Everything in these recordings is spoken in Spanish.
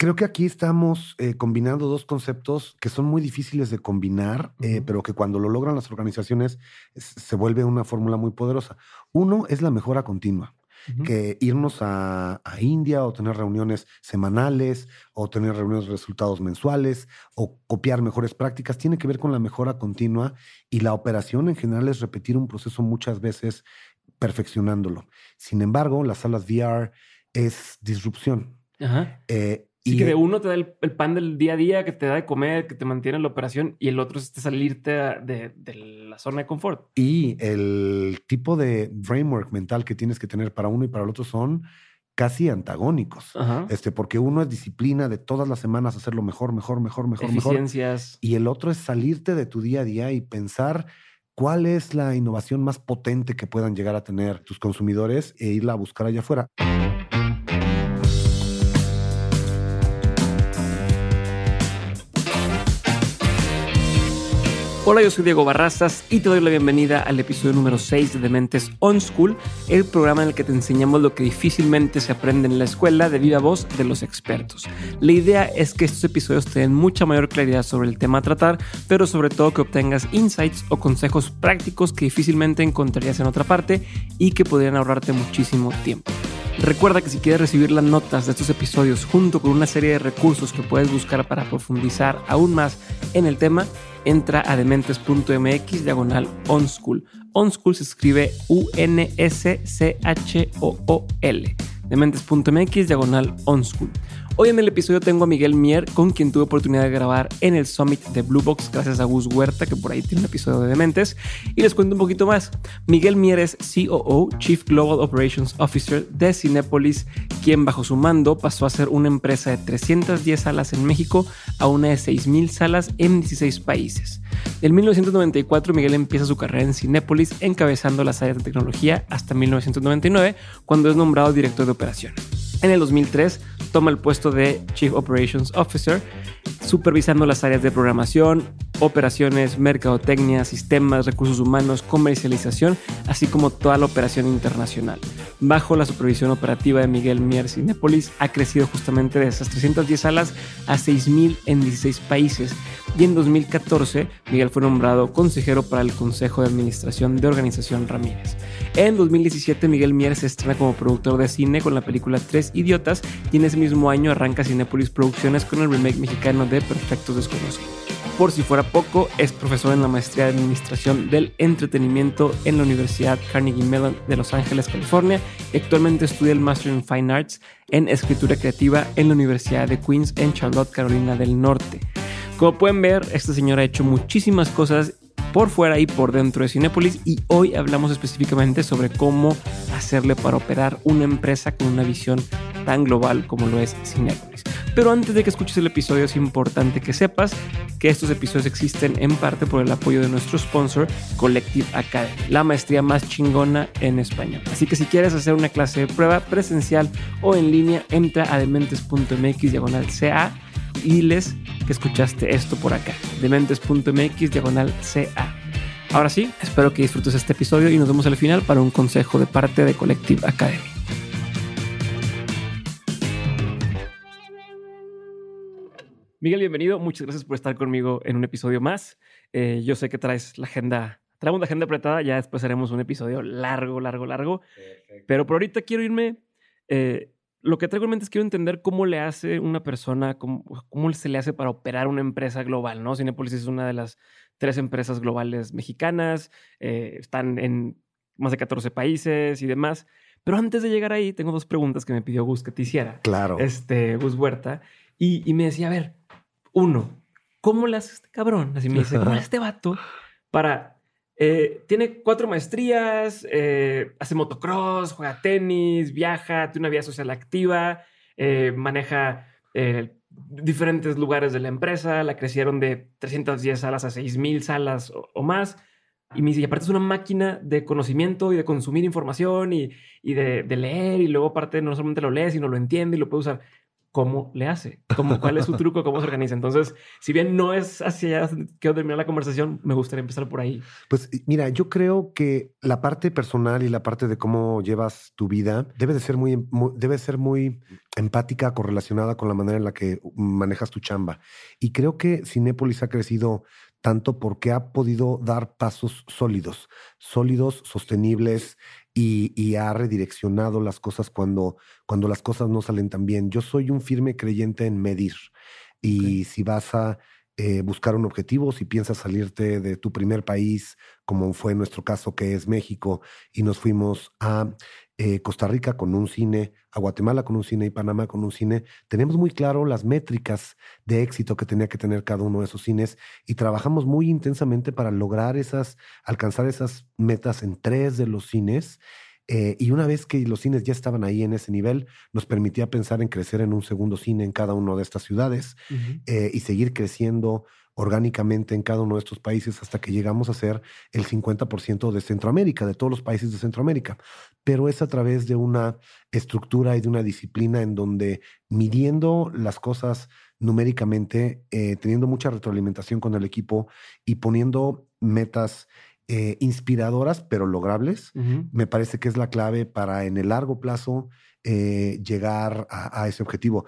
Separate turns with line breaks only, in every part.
Creo que aquí estamos eh, combinando dos conceptos que son muy difíciles de combinar, eh, pero que cuando lo logran las organizaciones se vuelve una fórmula muy poderosa. Uno es la mejora continua que irnos a, India o tener reuniones semanales o tener reuniones de resultados mensuales o copiar mejores prácticas tiene que ver con la mejora continua y la operación en general es repetir un proceso muchas veces perfeccionándolo. Sin embargo, las salas VR es disrupción.
Eh, y que de uno te da el, pan del día a día, que te da de comer, que te mantiene en la operación, y el otro es este salirte de, la zona de confort.
Y el tipo de framework mental que tienes que tener para uno y para el otro son casi antagónicos. Este, porque uno es disciplina de todas las semanas hacerlo mejor, mejor, mejor, mejor,
Eficiencias.
Y el otro es salirte de tu día a día y pensar cuál es la innovación más potente que puedan llegar a tener tus consumidores e irla a buscar allá afuera.
Hola, yo soy Diego Barrazas y te doy la bienvenida al episodio número 6 de Dementes On School, el programa en el que te enseñamos lo que difícilmente se aprende en la escuela de viva voz de los expertos. La idea es que estos episodios te den mucha mayor claridad sobre el tema a tratar, pero sobre todo que obtengas insights o consejos prácticos que difícilmente encontrarías en otra parte y que podrían ahorrarte muchísimo tiempo. Recuerda que si quieres recibir las notas de estos episodios junto con una serie de recursos que puedes buscar para profundizar aún más en el tema, entra a dementes.mx diagonal onschool. Onschool se escribe U-N-S-C-H-O-O-L. Dementes.mx diagonal onschool. Hoy en el episodio tengo a Miguel Mier, con quien tuve oportunidad de grabar en el Summit de Blue Box, gracias a Gus Huerta, que por ahí tiene un episodio de Dementes. Y les cuento un poquito más. Miguel Mier es COO, Chief Global Operations Officer de Cinepolis, quien bajo su mando pasó a ser una empresa de 310 salas en México a una de 6.000 salas en 16 países. En 1994, Miguel empieza su carrera en Cinepolis, encabezando las áreas de tecnología hasta 1999, cuando es nombrado director de operaciones. En el 2003 toma el puesto de Chief Operations Officer, supervisando las áreas de programación, operaciones, mercadotecnia, sistemas, recursos humanos, comercialización, así como toda la operación internacional. Bajo la supervisión operativa de Miguel Mier Cinepolis, ha crecido justamente de esas 310 salas a 6.000 en 16 países. Y en 2014, Miguel fue nombrado consejero para el Consejo de Administración de Organización Ramírez. En 2017, Miguel Mier se estrena como productor de cine con la película Tres Idiotas y en ese mismo año arranca Cinepolis Producciones con el remake mexicano de Perfectos Desconocidos. Por si fuera poco, es profesor en la maestría de Administración del Entretenimiento en la Universidad Carnegie Mellon de Los Ángeles, California. Y actualmente estudia el Master in Fine Arts en Escritura Creativa en la Universidad de Queens en Charlotte, Carolina del Norte. Como pueden ver, este señor ha hecho muchísimas cosas por fuera y por dentro de Cinepolis y hoy hablamos específicamente sobre cómo hacerle para operar una empresa con una visión tan global como lo es Cinepolis. Pero antes de que escuches el episodio es importante que sepas que estos episodios existen en parte por el apoyo de nuestro sponsor Collective Academy, la maestría más chingona en español. Así que si quieres hacer una clase de prueba presencial o en línea, entra a dementes.mx diagonal CA y diles que escuchaste esto por acá. Dementes.mx diagonal CA. Ahora sí, espero que disfrutes este episodio y nos vemos al final para un consejo de parte de Collective Academy. Miguel, bienvenido. Muchas gracias por estar conmigo en un episodio más. Eh, yo sé que traes la agenda, traemos una agenda apretada, ya después haremos un episodio largo, largo, largo. Pero por ahorita quiero irme. Eh, lo que traigo en mente es quiero entender cómo le hace una persona, cómo, cómo, se le hace para operar una empresa global, ¿no? Cinepolis es una de las tres empresas globales mexicanas, eh, están en más de 14 países y demás. Pero antes de llegar ahí, tengo dos preguntas que me pidió Gus que te hiciera.
Claro.
Este, Gus Huerta. Y, y me decía, a ver, uno, ¿cómo le hace este cabrón? Así me dice, ¿cómo le hace este vato para... Eh, tiene cuatro maestrías, eh, hace motocross, juega tenis, viaja, tiene una vida social activa, eh, maneja diferentes lugares de la empresa, la crecieron de 310 salas a 6000 salas o, más. Y me dice, y aparte es una máquina de conocimiento y de consumir información y, de, de, leer, y luego aparte no solamente lo lee, sino lo entiende y lo puede usar. Cómo le hace, cómo, cuál es su truco, cómo se organiza. Entonces, si bien no es hacia allá que terminar la conversación, me gustaría empezar por ahí.
Pues mira, yo creo que la parte personal y la parte de cómo llevas tu vida debe de ser muy, debe ser muy empática, correlacionada con la manera en la que manejas tu chamba. Y creo que Cinépolis ha crecido tanto porque ha podido dar pasos sólidos, sólidos, sostenibles y, ha redireccionado las cosas cuando, cuando las cosas no salen tan bien. Yo soy un firme creyente en medir y si vas a eh, buscar un objetivo, si piensas salirte de tu primer país, como fue nuestro caso que es México, y nos fuimos a eh, Costa Rica con un cine, a Guatemala con un cine y Panamá con un cine, tenemos muy claro las métricas de éxito que tenía que tener cada uno de esos cines y trabajamos muy intensamente para lograr esas, alcanzar esas metas en tres de los cines. Eh, y una vez que los cines ya estaban ahí en ese nivel, nos permitía pensar en crecer en un segundo cine en cada una de estas ciudades eh, y seguir creciendo orgánicamente en cada uno de estos países hasta que llegamos a ser el 50% de Centroamérica, de todos los países de Centroamérica. Pero es a través de una estructura y de una disciplina en donde midiendo las cosas numéricamente, eh, teniendo mucha retroalimentación con el equipo y poniendo metas eh, inspiradoras pero logrables, me parece que es la clave para en el largo plazo eh, llegar a, a ese objetivo.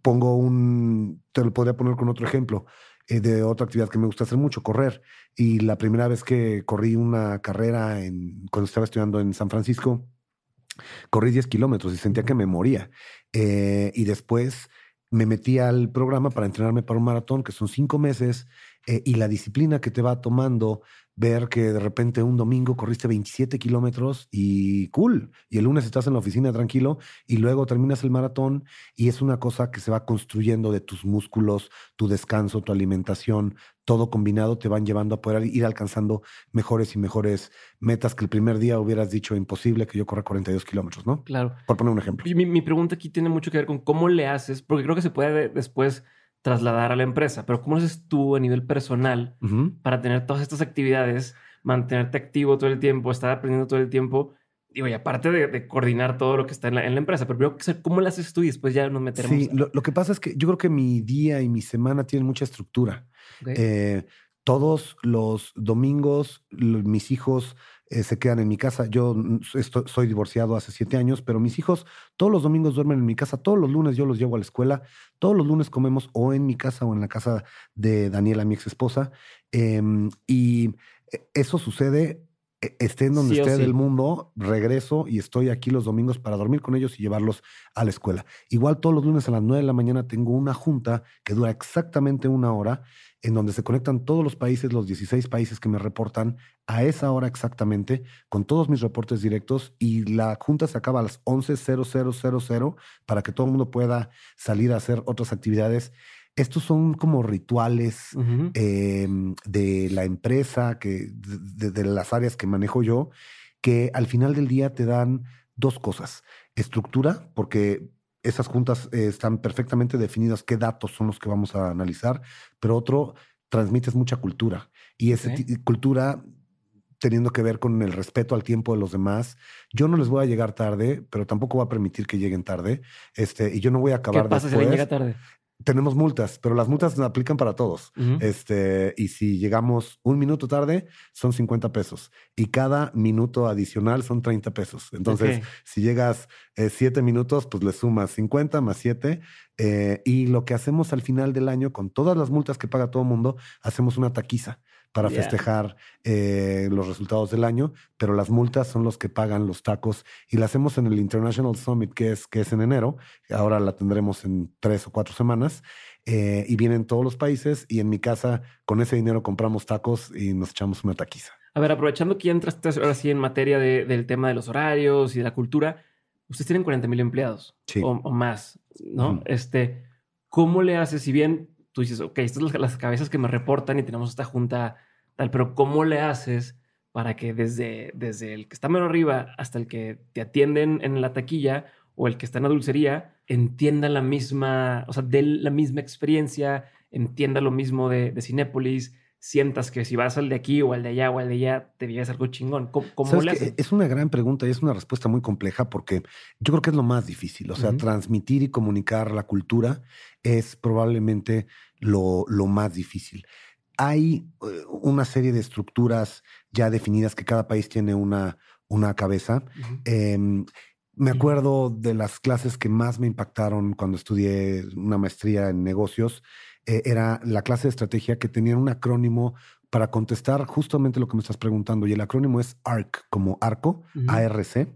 Pongo un, te lo podría poner con otro ejemplo. Eh, de otra actividad que me gusta hacer mucho, correr. Y la primera vez que corrí una carrera en, cuando estaba estudiando en San Francisco, corrí 10 kilómetros y sentía que me moría. Y después me metí al programa para entrenarme para un maratón, que son cinco meses, eh, y la disciplina que te va tomando ver que de repente un domingo corriste 27 kilómetros y cool, y el lunes estás en la oficina tranquilo y luego terminas el maratón y es una cosa que se va construyendo de tus músculos, tu descanso, tu alimentación, todo combinado te van llevando a poder ir alcanzando mejores y mejores metas que el primer día hubieras dicho imposible que yo corra 42 kilómetros, ¿no?
Claro.
Por poner un ejemplo.
Mi, mi pregunta aquí tiene mucho que ver con cómo le haces, porque creo que se puede después trasladar a la empresa, pero ¿cómo haces tú a nivel personal para tener todas estas actividades, mantenerte activo todo el tiempo, estar aprendiendo todo el tiempo? Digo, y aparte de, coordinar todo lo que está en la, empresa, pero primero, ¿cómo lo haces tú y después ya nos meteremos?
Sí, lo, que pasa es que yo creo que mi día y mi semana tienen mucha estructura. Eh, todos los domingos, mis hijos eh, se quedan en mi casa. Yo soy divorciado hace siete años, pero mis hijos todos los domingos duermen en mi casa. Todos los lunes yo los llevo a la escuela. Todos los lunes comemos o en mi casa o en la casa de Daniela, mi ex esposa. Em, y eh, eso sucede esté en donde esté del mundo, regreso y estoy aquí los domingos para dormir con ellos y llevarlos a la escuela. Igual todos los lunes a las nueve de la mañana tengo una junta que dura exactamente una hora en donde se conectan todos los países, los 16 países que me reportan a esa hora exactamente, con todos mis reportes directos y la junta se acaba a las 11.0000 para que todo el mundo pueda salir a hacer otras actividades. Estos son como rituales em, de la empresa, que, de, las áreas que manejo yo, que al final del día te dan dos cosas. Estructura, porque esas juntas eh, están perfectamente definidas qué datos son los que vamos a analizar, pero otro, transmites mucha cultura. Y esa cultura teniendo que ver con el respeto al tiempo de los demás. Yo no les voy a llegar tarde, pero tampoco voy a permitir que lleguen tarde. Este, y yo no voy a acabar
¿Qué pasa si llega tarde?
Tenemos multas, pero las multas se aplican para todos. este, y si llegamos un minuto tarde, son 50 pesos. Y cada minuto adicional son 30 pesos. Entonces, si llegas eh, siete minutos, pues le sumas 50 más 7. Eh, y lo que hacemos al final del año, con todas las multas que paga todo el mundo, hacemos una taquiza para festejar eh, los resultados del año, pero las multas son los que pagan los tacos y la hacemos en el International Summit que es, que es en enero. Ahora la tendremos en tres o cuatro semanas eh, y vienen todos los países y en mi casa con ese dinero compramos tacos y nos echamos una taquiza.
A ver, aprovechando que ya entraste ahora sí en materia del tema de los horarios y de la cultura, ustedes tienen 40 mil empleados o, más, ¿no? Este, ¿cómo le haces si bien tú dices, ok, estas son las, cabezas que me reportan y tenemos esta junta tal, pero ¿cómo le haces para que desde, desde el que está menos arriba hasta el que te atienden en la taquilla o el que está en la dulcería entienda la misma, o sea, de la misma experiencia, entienda lo mismo de, de Cinépolis, sientas que si vas al de aquí o al de allá o al de allá, te vives algo chingón? ¿Cómo, le?
Es una gran pregunta y es una respuesta muy compleja porque yo creo que es lo más difícil. O sea, transmitir y comunicar la cultura es probablemente lo, lo más difícil. Hay eh, una serie de estructuras ya definidas que cada país tiene una, una cabeza. Em, me acuerdo de las clases que más me impactaron cuando estudié una maestría en negocios eh, era la clase de estrategia que tenía un acrónimo para contestar justamente lo que me estás preguntando. Y el acrónimo es ARC, como arco, ARC.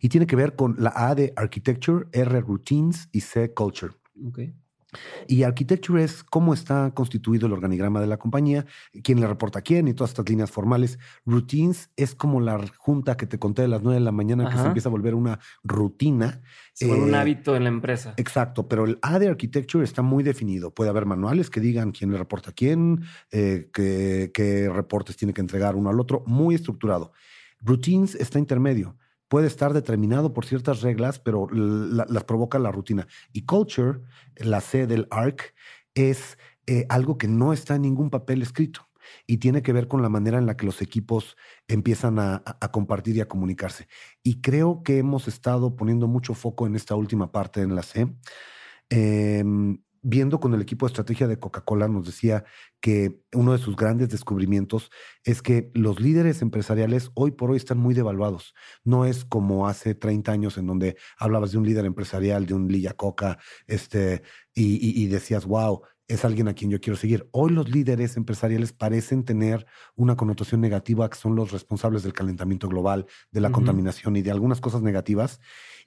Y tiene que ver con la A de Architecture, R Routines y C Culture. Okay. Y architecture es cómo está constituido el organigrama de la compañía, quién le reporta a quién y todas estas líneas formales. Routines es como la junta que te conté de las nueve de la mañana que se empieza a volver una rutina.
Se vuelve un eh, hábito en la empresa.
Exacto, pero el A de architecture está muy definido. Puede haber manuales que digan quién le reporta a quién, eh, qué reportes tiene que entregar uno al otro, muy estructurado. Routines está intermedio puede estar determinado por ciertas reglas, pero las provoca la rutina. Y culture, la C del ARC, es eh, algo que no está en ningún papel escrito y tiene que ver con la manera en la que los equipos empiezan a, compartir y a comunicarse. Y creo que hemos estado poniendo mucho foco en esta última parte en la C. Em, viendo con el equipo de estrategia de Coca-Cola, nos decía que uno de sus grandes descubrimientos es que los líderes empresariales hoy por hoy están muy devaluados. No es como hace 30 años en donde hablabas de un líder empresarial, de un Lilla Coca, este, y, decías, wow, es alguien a quien yo quiero seguir. Hoy los líderes empresariales parecen tener una connotación negativa, que son los responsables del calentamiento global, de la contaminación y de algunas cosas negativas.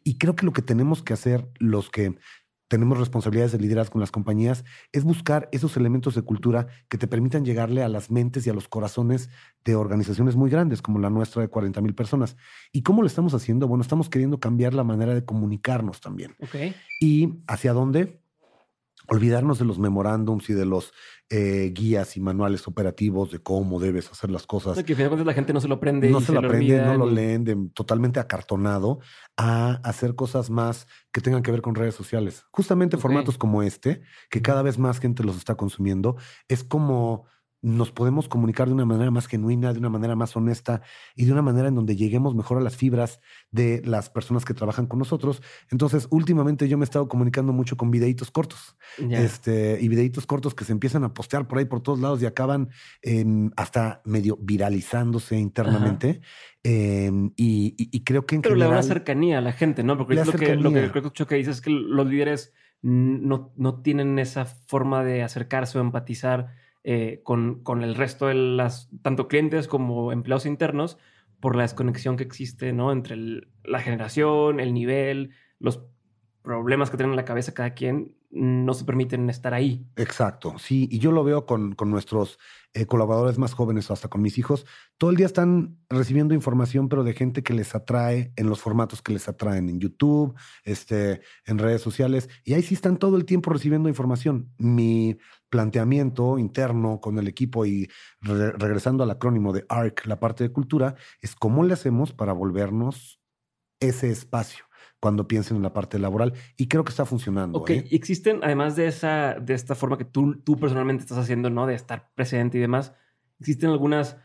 Y creo que lo que tenemos que hacer los que tenemos responsabilidades de liderazgo con las compañías, es buscar esos elementos de cultura que te permitan llegarle a las mentes y a los corazones de organizaciones muy grandes como la nuestra de 40 mil personas. ¿Y cómo lo estamos haciendo? Bueno, estamos queriendo cambiar la manera de comunicarnos también. ¿Y hacia dónde? Olvidarnos de los memorándums y de los eh, guías y manuales operativos de cómo debes hacer las cosas.
que al la gente no se lo aprende.
No se, lo aprende, no lo leen totalmente acartonado a hacer cosas más que tengan que ver con redes sociales. Justamente formatos como este, que cada vez más gente los está consumiendo, es como nos podemos comunicar de una manera más genuina, de una manera más honesta y de una manera en donde lleguemos mejor a las fibras de las personas que trabajan con nosotros. Entonces, últimamente yo me he estado comunicando mucho con videitos cortos este, y videitos cortos que se empiezan a postear por ahí por todos lados y acaban hasta medio viralizándose internamente. Em, y, creo que en
Pero le da una cercanía a la gente, ¿no? Porque lo que, lo que creo que dices es que los líderes no, no tienen esa forma de acercarse o empatizar eh, con, con, el resto de las, tanto clientes como empleados internos, por la desconexión que existe ¿no? entre la generación, el nivel, los problemas que tienen en la cabeza cada quien no se permiten estar ahí.
Exacto, sí, y yo lo veo con, con nuestros eh, colaboradores más jóvenes o hasta con mis hijos. Todo el día están recibiendo información, pero de gente que les atrae en los formatos que les atraen en YouTube, este, en redes sociales, y ahí sí están todo el tiempo recibiendo información. Mi planteamiento interno con el equipo y regresando al acrónimo de ARC, la parte de cultura, es cómo le hacemos para volvernos ese espacio cuando piensen en la parte laboral y creo que está funcionando.
Ok, ¿eh? existen, además de esa, de esta forma que tú, tú personalmente estás haciendo, ¿no? De estar presente y demás, existen algunas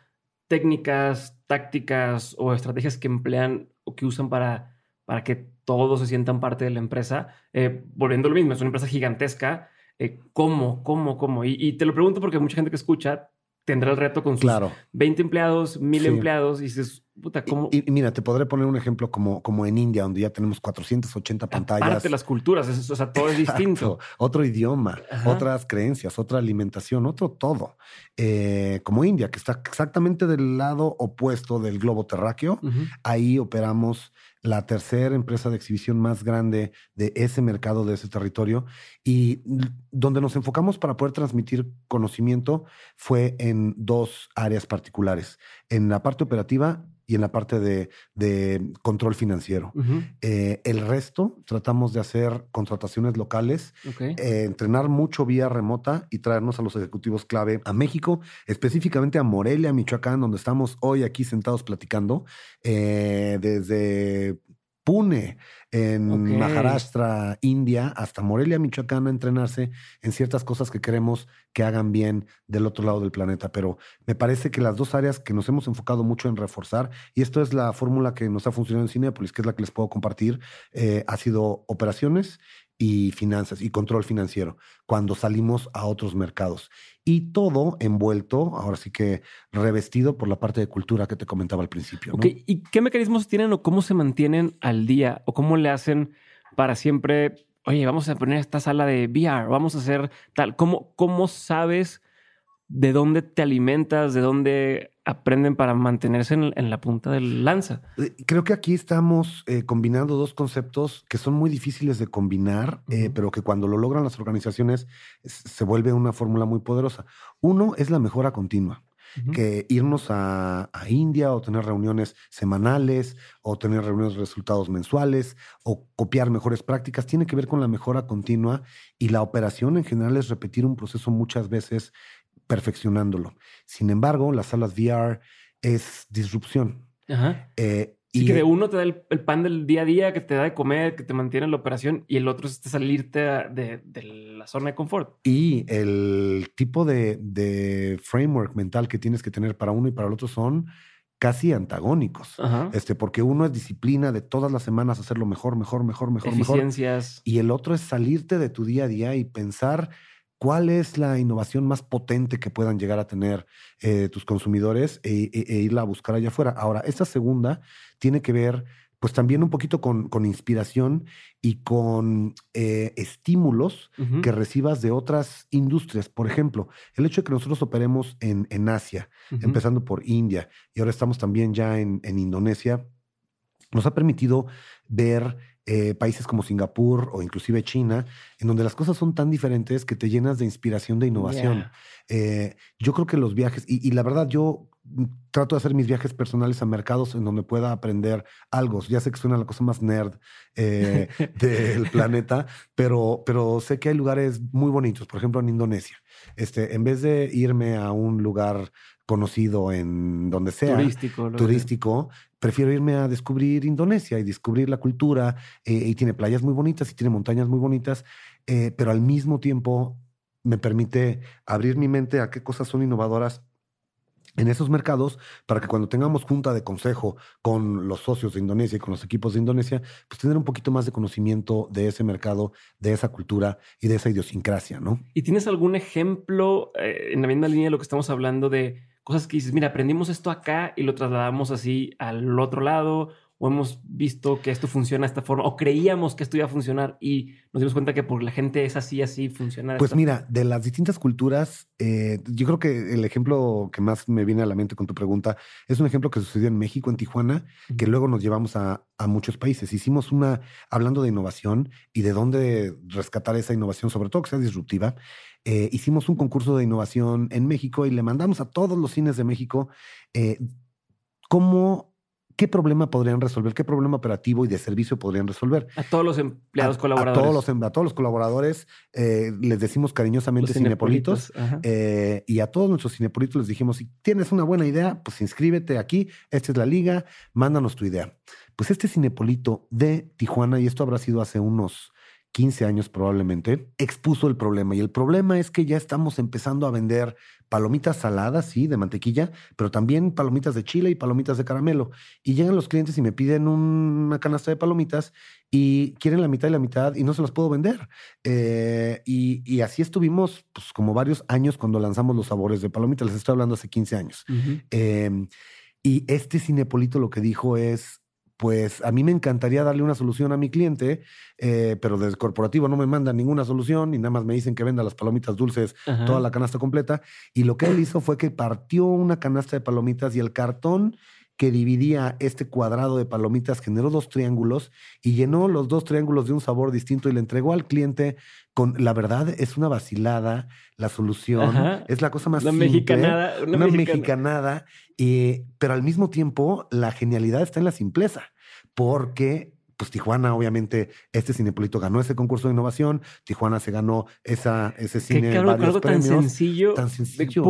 técnicas, tácticas o estrategias que emplean o que usan para, para que todos se sientan parte de la empresa. Eh, volviendo a lo mismo, es una empresa gigantesca. Eh, ¿Cómo? ¿Cómo? ¿Cómo? Y, y, te lo pregunto porque mucha gente que escucha tendrá el reto con sus 20 empleados, 1000 empleados y dices, puta, ¿cómo?
Y, mira, te podré poner un ejemplo como, como en India, donde ya tenemos 480 pantallas.
Aparte las culturas, o sea, todo es distinto.
Otro idioma, otras creencias, otra alimentación, otro todo. Eh, como India, que está exactamente del lado opuesto del globo terráqueo, ahí operamos la tercera empresa de exhibición más grande de ese mercado, de ese territorio, y donde nos enfocamos para poder transmitir conocimiento fue en dos áreas particulares, en la parte operativa y en la parte de, control financiero. Eh, el resto tratamos de hacer contrataciones locales, eh, entrenar mucho vía remota y traernos a los ejecutivos clave a México, específicamente a Morelia, Michoacán, donde estamos hoy aquí sentados platicando, eh, desde Pune, en Maharashtra, India, hasta Morelia, Michoacán, a entrenarse en ciertas cosas que queremos que hagan bien del otro lado del planeta. Pero me parece que las dos áreas que nos hemos enfocado mucho en reforzar, y esto es la fórmula que nos ha funcionado en Cinepolis, que es la que les puedo compartir, eh, ha sido operaciones y finanzas y control financiero cuando salimos a otros mercados. Y todo envuelto, ahora sí que revestido por la parte de cultura que te comentaba al principio.
¿Y qué mecanismos tienen o cómo se mantienen al día o cómo le hacen para siempre, oye, vamos a poner esta sala de VR, vamos a hacer tal? ¿Cómo, cómo sabes de dónde te alimentas, de dónde aprenden para mantenerse en, la punta del lanza.
Eh, creo que aquí estamos eh, combinando dos conceptos que son muy difíciles de combinar, eh, pero que cuando lo logran las organizaciones se vuelve una fórmula muy poderosa. Uno es la mejora continua. Que irnos a, a, India o tener reuniones semanales o tener reuniones de resultados mensuales o copiar mejores prácticas tiene que ver con la mejora continua y la operación en general es repetir un proceso muchas veces perfeccionándolo. Sin embargo, las salas VR es disrupción.
Ajá. Eh, y que de uno te da el, pan del día a día, que te da de comer, que te mantiene en la operación, y el otro es salirte de, la zona de confort.
Y el tipo de, framework mental que tienes que tener para uno y para el otro son casi antagónicos. Este, porque uno es disciplina de todas las semanas hacerlo mejor, mejor, mejor, mejor,
Eficiencias.
Y el otro es salirte de tu día a día y pensar cuál es la innovación más potente que puedan llegar a tener eh, tus consumidores e, e, e, irla a buscar allá afuera. Ahora, esta segunda tiene que ver pues también un poquito con, con inspiración y con eh, estímulos que recibas de otras industrias. Por ejemplo, el hecho de que nosotros operemos en, en Asia, empezando por India, y ahora estamos también ya en, en Indonesia, nos ha permitido ver eh, países como Singapur o inclusive China, en donde las cosas son tan diferentes que te llenas de inspiración, de innovación. Eh, yo creo que los viajes, y, la verdad yo trato de hacer mis viajes personales a mercados en donde pueda aprender algo. Ya sé que suena la cosa más nerd eh, del planeta, pero, pero sé que hay lugares muy bonitos, por ejemplo en Indonesia. Este, en vez de irme a un lugar conocido en donde sea,
turístico,
turístico prefiero irme a descubrir Indonesia y descubrir la cultura. Eh, y tiene playas muy bonitas y tiene montañas muy bonitas, eh, pero al mismo tiempo me permite abrir mi mente a qué cosas son innovadoras en esos mercados para que cuando tengamos junta de consejo con los socios de Indonesia y con los equipos de Indonesia, pues tener un poquito más de conocimiento de ese mercado, de esa cultura y de esa idiosincrasia, ¿no?
¿Y tienes algún ejemplo eh, en la misma línea de lo que estamos hablando de cosas que dices, mira, aprendimos esto acá y lo trasladamos así al otro lado, o hemos visto que esto funciona de esta forma, o creíamos que esto iba a funcionar y nos dimos cuenta que por la gente es así, así funciona.
Pues mira, de las distintas culturas, eh, yo creo que el ejemplo que más me viene a la mente con tu pregunta es un ejemplo que sucedió en México, en Tijuana, que luego nos llevamos a, a muchos países. Hicimos una, hablando de innovación y de dónde rescatar esa innovación, sobre todo que sea disruptiva. Eh, hicimos un concurso de innovación en México y le mandamos a todos los cines de México eh, cómo, qué problema podrían resolver, qué problema operativo y de servicio podrían resolver.
A todos los empleados colaboradores.
A todos los, em, a todos los colaboradores eh, les decimos cariñosamente cinepolitos, y a todos nuestros cinepolitos les dijimos, si tienes una buena idea, pues inscríbete aquí, esta es la liga, mándanos tu idea. Pues este cinepolito de Tijuana, y esto habrá sido hace unos 15 años probablemente, expuso el problema. Y el problema es que ya estamos empezando a vender palomitas saladas, sí, de mantequilla, pero también palomitas de chile y palomitas de caramelo. Y llegan los clientes y me piden una canasta de palomitas y quieren la mitad y la mitad y no se las puedo vender. Eh, y, así estuvimos pues, como varios años cuando lanzamos los sabores de palomitas. Les estoy hablando hace 15 años. Em, y este cinepolito lo que dijo es, pues a mí me encantaría darle una solución a mi cliente, eh, pero desde corporativo no me mandan ninguna solución y nada más me dicen que venda las palomitas dulces, toda la canasta completa. Y lo que él hizo fue que partió una canasta de palomitas y el cartón que dividía este cuadrado de palomitas generó dos triángulos y llenó los dos triángulos de un sabor distinto y le entregó al cliente con, la verdad, es una vacilada, la solución, es la cosa más
una
simple,
mexicanada,
una, mexicanada, y, pero al mismo tiempo la genialidad está en la simpleza, porque pues Tijuana, obviamente, este Cinepolito ganó ese concurso de innovación. Tijuana se ganó esa, ese cine.
Qué algo tan sencillo.
Tan sencillo.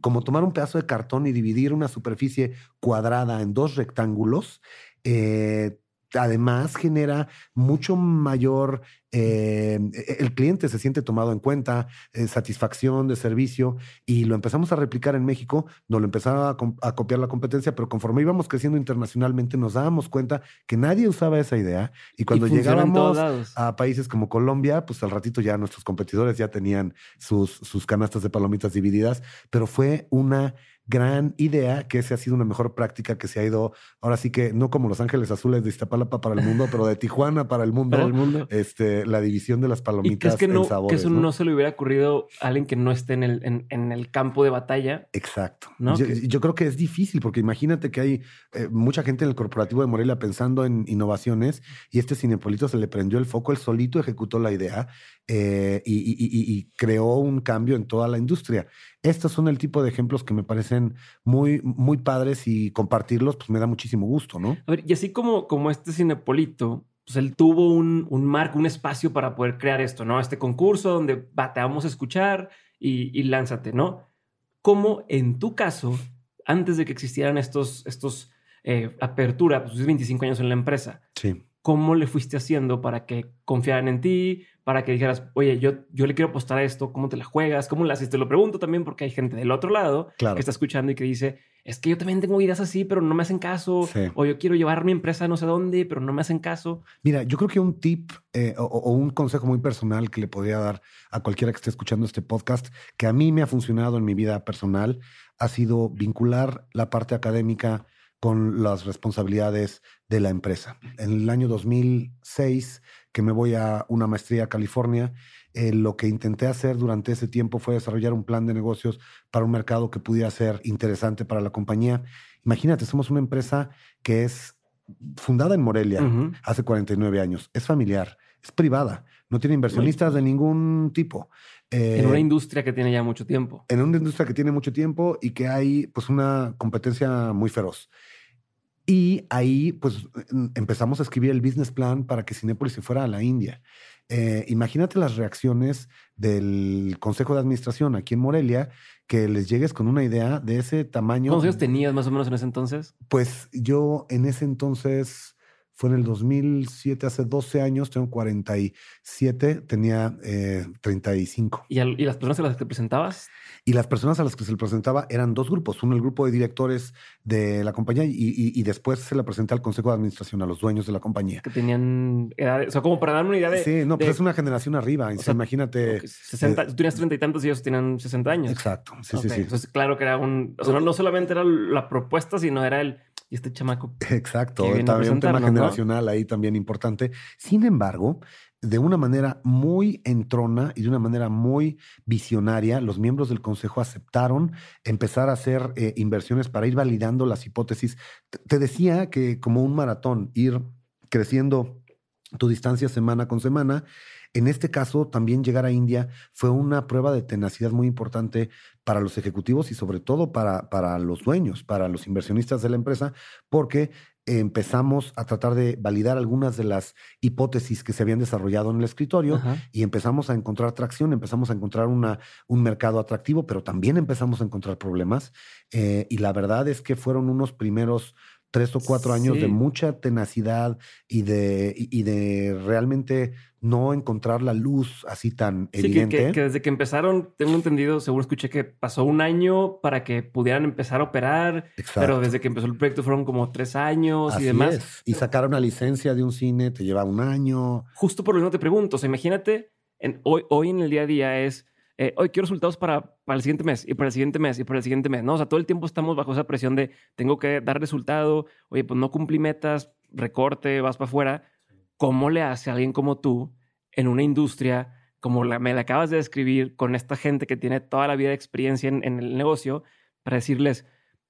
Como tomar un pedazo de cartón y dividir una superficie cuadrada en dos rectángulos. Eh, además genera mucho mayor, eh, el cliente se siente tomado en cuenta, eh, satisfacción de servicio y lo empezamos a replicar en México, nos lo empezaba a, copiar la competencia, pero conforme íbamos creciendo internacionalmente nos dábamos cuenta que nadie usaba esa idea y cuando llegábamos a países como Colombia, pues al ratito ya nuestros competidores ya tenían sus, sus canastas de palomitas divididas, pero fue una gran idea, que esa ha sido una mejor práctica que se ha ido, ahora sí que no como Los Ángeles Azules de Iztapalapa para el mundo, pero de Tijuana para el mundo.
Para el mundo.
Este, la división de las palomitas
que no,
que
eso ¿no? se le hubiera ocurrido a alguien que no esté en el, en, el campo de batalla.
Exacto. Yo, creo que es difícil, porque imagínate que hay eh, mucha gente en el corporativo de Morelia pensando en innovaciones y este Cinepolito se le prendió el foco, él solito ejecutó la idea eh, y, creó un cambio en toda la industria. Estos son el tipo de ejemplos que me parecen muy, muy padres y compartirlos, pues me da muchísimo gusto, ¿no?
A ver, y así como, como este Cinepolito, pues él tuvo un, un marco, un espacio para poder crear esto, ¿no? Este concurso donde te vamos a escuchar y, lánzate, ¿no? Como en tu caso, antes de que existieran estos, estos eh, apertura, pues 25 años en la empresa.
Sí.
¿Cómo le fuiste haciendo para que confiaran en ti? Para que dijeras, oye, yo, yo le quiero apostar a esto, ¿cómo te la juegas? ¿Cómo la haces? Te lo pregunto también porque hay gente del otro lado que está escuchando y que dice, es que yo también tengo ideas así, pero no me hacen caso. O yo quiero llevar mi empresa no sé dónde, pero no me hacen caso.
Mira, yo creo que un tip eh, o, un consejo muy personal que le podría dar a cualquiera que esté escuchando este podcast, que a mí me ha funcionado en mi vida personal, ha sido vincular la parte académica con las responsabilidades de la empresa. En el año 2006 que me voy a una maestría a California, eh, lo que intenté hacer durante ese tiempo fue desarrollar un plan de negocios para un mercado que pudiera ser interesante para la compañía. Imagínate, somos una empresa que es fundada en Morelia hace 49 años, es familiar, es privada, no tiene inversionistas de ningún tipo.
En una eh, industria que tiene ya mucho tiempo.
En una industria que tiene mucho tiempo y que hay pues una competencia muy feroz. Y ahí, pues, empezamos a escribir el business plan para que Cinépolis se fuera a la India. Eh, imagínate las reacciones del Consejo de Administración aquí en Morelia, que les llegues con una idea de ese tamaño.
¿Cuántos años tenías más o menos en ese entonces?
Pues yo en ese entonces fue en el 2007, hace 12 años, tengo 47, tenía 35.
Eh, ¿Y, las personas a las que te presentabas?
Y las personas a las que se le presentaba eran dos grupos. Uno, el grupo de directores de la compañía y, después se la presenté al consejo de administración, a los dueños de la compañía.
Que tenían edades, o sea, como para darme una idea de...
Sí, no, pues es una generación arriba. imagínate...
60, eh, tú tenías treinta y tantos y ellos tenían 60 años.
Exacto, sí, sí, sí.
Entonces, claro que era un... O sea, no solamente era la propuesta, sino era el y este chamaco.
Exacto, también un tema generacional ahí también importante. Sin embargo, de una manera muy entrona y de una manera muy visionaria, los miembros del Consejo aceptaron empezar a hacer eh, inversiones para ir validando las hipótesis. Te decía que como un maratón, ir creciendo tu distancia semana con semana en este caso, también llegar a India fue una prueba de tenacidad muy importante para los ejecutivos y sobre todo para, para los dueños, para los inversionistas de la empresa, porque empezamos a tratar de validar algunas de las hipótesis que se habían desarrollado en el escritorio y empezamos a encontrar tracción, empezamos a encontrar una, un mercado atractivo, pero también empezamos a encontrar problemas. Eh, y la verdad es que fueron unos primeros tres o cuatro años de mucha tenacidad y de, y de realmente no encontrar la luz así tan evidente.
Que, que, desde que empezaron, tengo entendido, seguro escuché que pasó un año para que pudieran empezar a operar, pero desde que empezó el proyecto fueron como tres años y demás.
Y sacar una licencia de un cine te lleva un año.
Justo por lo mismo te pregunto, o sea, imagínate, en, hoy, hoy en el día a día es, eh, hoy quiero resultados para, para el siguiente mes y para el siguiente mes y para el siguiente mes, ¿no? O sea, todo el tiempo estamos bajo esa presión de tengo que dar resultado, oye, pues no cumplí metas, recorte, vas para afuera ¿Cómo le hace a alguien como tú en una industria como la, me la acabas de describir, con esta gente que tiene toda la vida de experiencia en, el negocio, para decirles,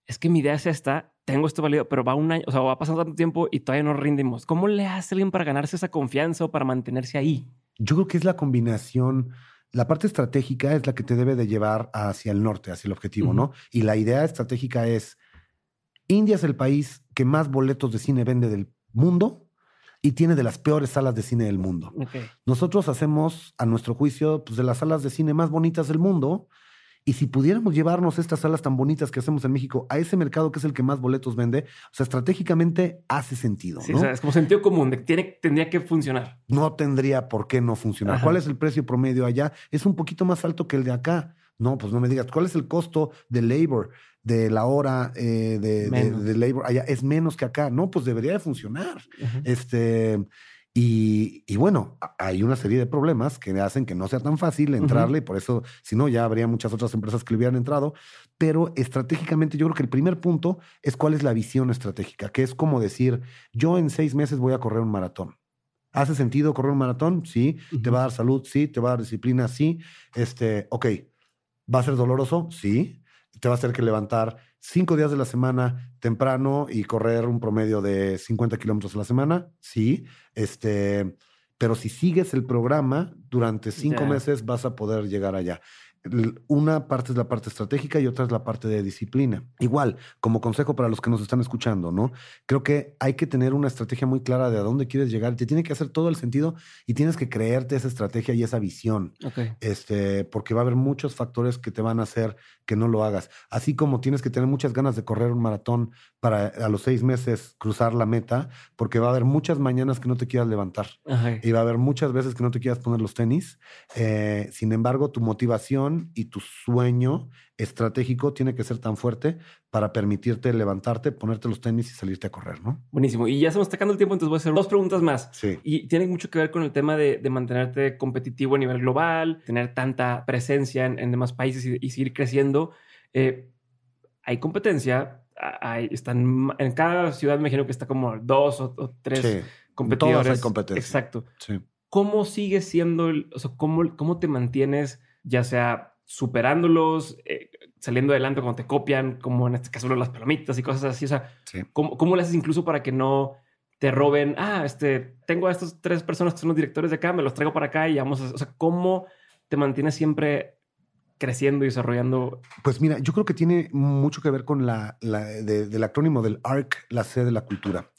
es que mi idea es esta, tengo esto válido, pero va un año, o sea, va pasando tanto tiempo y todavía no rindimos. ¿Cómo le hace a alguien para ganarse esa confianza o para mantenerse ahí?
Yo creo que es la combinación. La parte estratégica es la que te debe de llevar hacia el norte, hacia el objetivo, ¿no? Y la idea estratégica es, India es el país que más boletos de cine vende del mundo y tiene de las peores salas de cine del mundo. Nosotros hacemos, a nuestro juicio, pues, de las salas de cine más bonitas del mundo Y si pudiéramos llevarnos estas salas tan bonitas que hacemos en México a ese mercado que es el que más boletos vende, o sea, estratégicamente hace sentido.
Sí,
¿no?
o sea, es como sentido común, de que tiene, tendría que funcionar.
no tendría por qué no funcionar.
Ajá.
¿Cuál es el precio promedio allá? Es un poquito más alto que el de acá. No, pues no me digas, ¿cuál es el costo de labor, de la hora eh, de, de-
Menos.
de labor allá? Es menos que acá. No, pues debería de funcionar. Este, y, y bueno, hay una serie de problemas que hacen que no sea tan fácil entrarle, y por eso, si no, ya habría muchas otras empresas que le hubieran entrado. Pero estratégicamente, yo creo que el primer punto es cuál es la visión estratégica, que es como decir, yo en seis meses voy a correr un maratón. ¿Hace sentido correr un maratón? Sí. ¿Te va a dar salud? Sí. ¿Te va a dar disciplina? Sí. Este, ok. ¿Va a ser doloroso? Sí. ¿Te va a hacer que levantar cinco días de la semana temprano y correr un promedio de 50 kilómetros a la semana? Sí. Este, pero si sigues el programa durante cinco meses vas a poder llegar allá. Una parte es la parte estratégica y otra es la parte de disciplina. Igual, como consejo para los que nos están escuchando, ¿no? Creo que hay que tener una estrategia muy clara de a dónde quieres llegar. Te tiene que hacer todo el sentido y tienes que creerte esa estrategia y esa visión este, porque va a haber muchos factores que te van a hacer que no lo hagas. Así como tienes que tener muchas ganas de correr un maratón para a los seis meses cruzar la meta, porque va a haber muchas mañanas que no te quieras levantar
Ajá.
y va a haber muchas veces que no te quieras poner los tenis. Eh, sin embargo, tu motivación y tu sueño estratégico tiene que ser tan fuerte para permitirte levantarte, ponerte los tenis y salirte a correr, ¿no?
Buenísimo. Y ya está acabando el tiempo, entonces voy a hacer dos preguntas más.
Sí.
Y tiene mucho que ver con el tema de, de mantenerte competitivo a nivel global, tener tanta presencia en, en demás países y, y seguir creciendo. Eh, hay competencia, hay, están en cada ciudad, me imagino que está como dos o, o tres
Sí.
competidores.
hay competencia.
Exacto.
Sí.
¿Cómo sigues siendo, el, o sea, cómo, cómo te mantienes, ya sea superándolos, eh, saliendo adelante cuando te copian, como en este caso lo las palomitas y cosas así? O sea,
Sí.
¿Cómo, cómo le haces incluso para que no te roben? Ah, este, tengo a estas tres personas que son los directores de acá, me los traigo para acá y vamos a... O sea, ¿cómo te mantienes siempre creciendo y desarrollando?
Pues mira, yo creo que tiene mucho que ver con la, la- de- del acrónimo del ARC, la C de la cultura.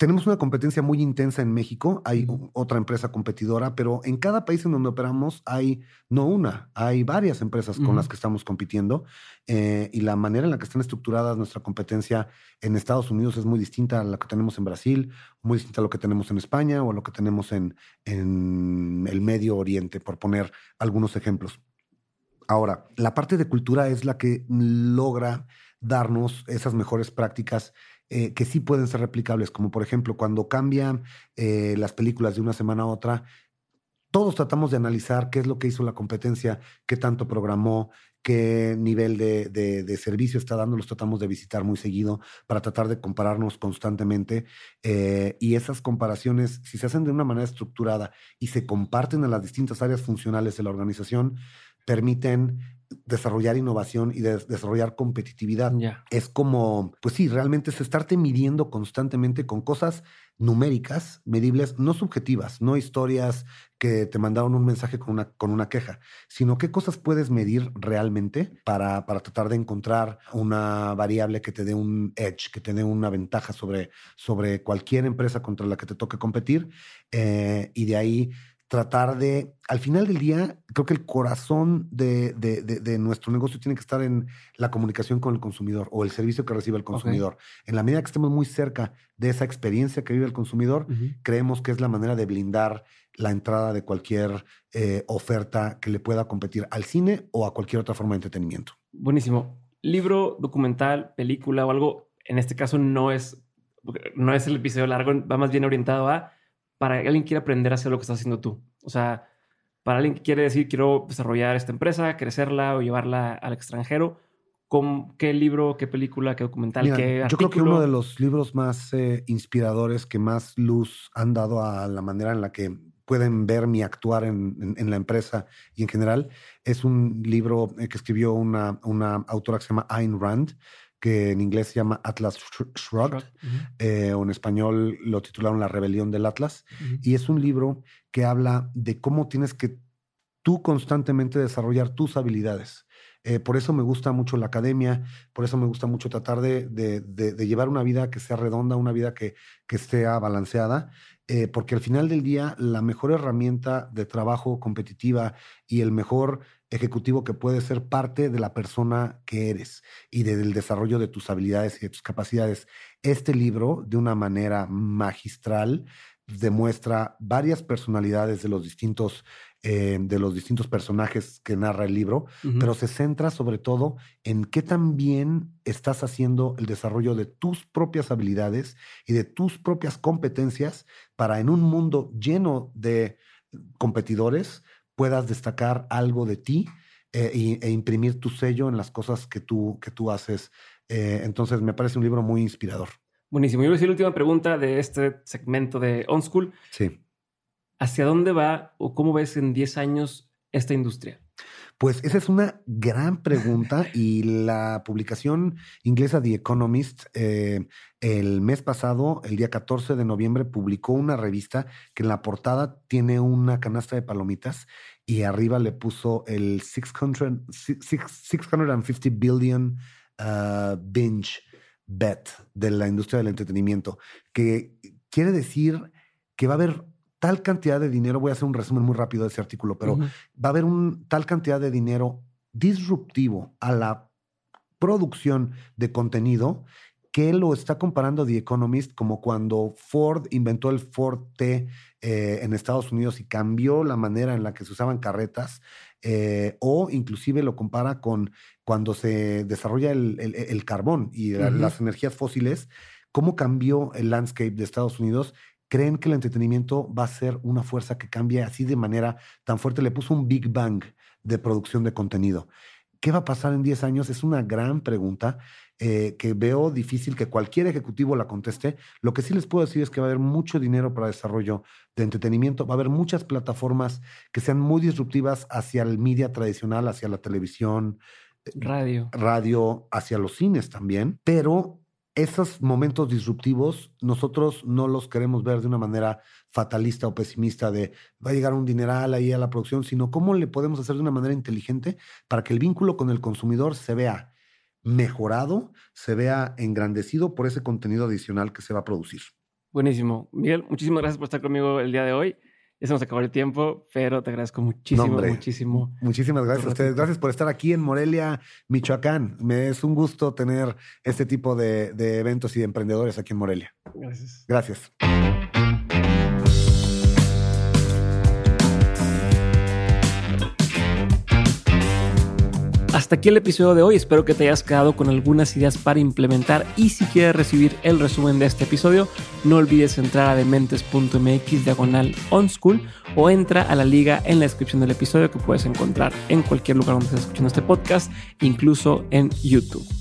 Tenemos una competencia muy intensa en México, hay otra empresa competidora, pero en cada país en donde operamos hay no una, hay varias empresas con las que estamos compitiendo eh, y la manera en la que están estructuradas nuestra competencia en Estados Unidos es muy distinta a la que tenemos en Brasil, muy distinta a lo que tenemos en España o a lo que tenemos en, en el Medio Oriente, por poner algunos ejemplos. Ahora, la parte de cultura es la que logra darnos esas mejores prácticas eh, que sí pueden ser replicables, como por ejemplo cuando cambian eh, las películas de una semana a otra, todos tratamos de analizar qué es lo que hizo la competencia, qué tanto programó, qué nivel de, de- servicio está dando, los tratamos de visitar muy seguido para tratar de compararnos constantemente. eh, y esas comparaciones, si se hacen de una manera estructurada y se comparten a las distintas áreas funcionales de la organización, permiten desarrollar innovación y des- desarrollar competitividad es como, pues sí, realmente es estarte midiendo constantemente con cosas numéricas, medibles, no subjetivas, no historias que te mandaron un mensaje con una, con una queja, sino qué cosas puedes medir realmente para, para tratar de encontrar una variable que te dé un edge, que te dé una ventaja sobre, sobre cualquier empresa contra la que te toque competir. eh, y de ahí tratar de, al final del día, creo que el corazón de, de- de- de nuestro negocio tiene que estar en la comunicación con el consumidor o el servicio que recibe el consumidor. En la medida que estemos muy cerca de esa experiencia que vive el consumidor, creemos que es la manera de blindar la entrada de cualquier eh, oferta que le pueda competir al cine o a cualquier otra forma de entretenimiento.
Buenísimo. Libro, documental, película o algo, en este caso no es, no es el episodio largo, va más bien orientado a para que alguien quiera aprender a hacer lo que estás haciendo tú. O sea, para alguien que quiere decir, quiero desarrollar esta empresa, crecerla o llevarla al extranjero, ¿con qué libro, qué película, qué documental,
Mira,
qué
yo creo que
artículo?
uno de los libros más eh, inspiradores que más luz han dado a la manera en la que pueden ver mi actuar en, en- en la empresa y en general es un libro eh, que escribió una, una autora que se llama Ayn Rand, que en inglés se llama Atlas Shrugged, eh, o en español lo titularon La rebelión del Atlas. Y es un libro que habla de cómo tienes que tú constantemente desarrollar tus habilidades. Eh, por eso me gusta mucho la academia, por eso me gusta mucho tratar de, de- de- de llevar una vida que sea redonda, una vida que, que sea balanceada. eh, porque al final del día la mejor herramienta de trabajo competitiva y el mejor ejecutivo que puede ser parte de la persona que eres y del desarrollo de tus habilidades y de tus capacidades. Este libro, de una manera magistral, demuestra varias personalidades de los distintos eh, de los distintos personajes que narra el libro, pero se centra sobre todo en qué tan bien estás haciendo el desarrollo de tus propias habilidades y de tus propias competencias para en un mundo lleno de competidores puedas destacar algo de ti eh, e, imprimir tu sello en las cosas que tú, que tú haces. Eh, entonces me parece un libro muy inspirador.
Buenísimo. Y voy a decir la última pregunta de este segmento de On School.
Sí.
¿Hacia dónde va o cómo ves en 10 años esta industria?
Pues esa es una gran pregunta y la publicación inglesa The Economist eh, el mes pasado, el día 14 de noviembre, publicó una revista que en la portada tiene una canasta de palomitas y arriba le puso el 600, 650 billion uh, binge bet de la industria del entretenimiento, que quiere decir que va a haber tal cantidad de dinero, voy a hacer un resumen muy rápido de ese artículo, pero va a haber un, tal cantidad de dinero disruptivo a la producción de contenido que lo está comparando The Economist como cuando Ford inventó el Ford T eh, en Estados Unidos y cambió la manera en la que se usaban carretas, eh, o inclusive lo compara con cuando se desarrolla el, carbón y las energías fósiles, cómo cambió el landscape de Estados Unidos creen que el entretenimiento va a ser una fuerza que cambie así de manera tan fuerte. Le puso un Big Bang de producción de contenido. ¿Qué va a pasar en 10 años? Es una gran pregunta eh, que veo difícil que cualquier ejecutivo la conteste. Lo que sí les puedo decir es que va a haber mucho dinero para desarrollo de entretenimiento. Va a haber muchas plataformas que sean muy disruptivas hacia el media tradicional, hacia la televisión,
eh, radio,
radio hacia los cines también. Pero esos momentos disruptivos nosotros no los queremos ver de una manera fatalista o pesimista de va a llegar un dineral ahí a la producción, sino cómo le podemos hacer de una manera inteligente para que el vínculo con el consumidor se vea mejorado, se vea engrandecido por ese contenido adicional que se va a producir.
Buenísimo. Miguel, muchísimas gracias por estar conmigo el día de hoy. Ya se nos acabó el tiempo, pero te agradezco muchísimo, muchísimo.
Muchísimas gracias a ustedes. Gracias por estar aquí en Morelia, Michoacán. Me es un gusto tener este tipo de, de eventos y de emprendedores aquí en Morelia.
Gracias.
Gracias.
Hasta aquí el episodio de hoy, espero que te hayas quedado con algunas ideas para implementar y si quieres recibir el resumen de este episodio, no olvides entrar a dementes.mx diagonal onschool o entra a la liga en la descripción del episodio que puedes encontrar en cualquier lugar donde estés escuchando este podcast, incluso en YouTube.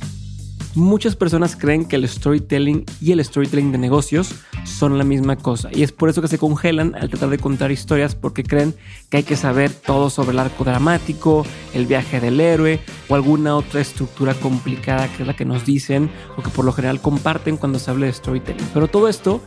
Muchas personas creen que el storytelling y el storytelling de negocios son la misma cosa y es por eso que se congelan al tratar de contar historias porque creen que hay que saber todo sobre el arco dramático, el viaje del héroe o alguna otra estructura complicada que es la que nos dicen o que por lo general comparten cuando se habla de storytelling. Pero todo esto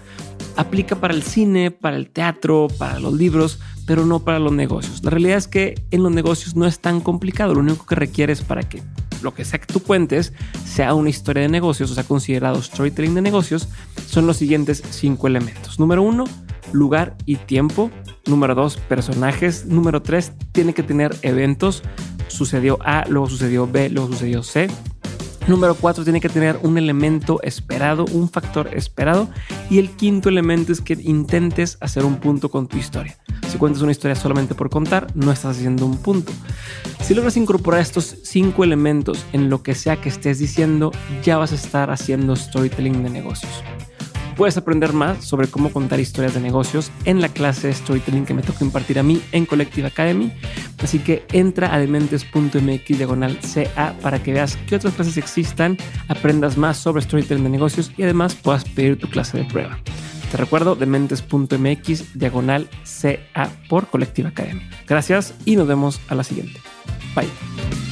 aplica para el cine, para el teatro, para los libros, pero no para los negocios. La realidad es que en los negocios no es tan complicado, lo único que requiere es para que lo que sea que tú cuentes sea una historia de negocios o sea considerado storytelling de negocios, son los siguientes cinco elementos. Número uno, lugar y tiempo. Número dos, personajes. Número tres, tiene que tener eventos. Sucedió A, luego sucedió B, luego sucedió C. Número cuatro, tiene que tener un elemento esperado, un factor esperado. Y el quinto elemento es que intentes hacer un punto con tu historia. Si cuentas una historia solamente por contar, no estás haciendo un punto. Si logras incorporar estos cinco elementos en lo que sea que estés diciendo, ya vas a estar haciendo storytelling de negocios. Puedes aprender más sobre cómo contar historias de negocios en la clase de storytelling que me toca impartir a mí en Collective Academy. Así que entra a dementes.mx diagonal CA para que veas qué otras clases existan, aprendas más sobre storytelling de negocios y además puedas pedir tu clase de prueba. Te recuerdo dementes.mx diagonal CA por Collective Academy. Gracias y nos vemos a la siguiente. Bye.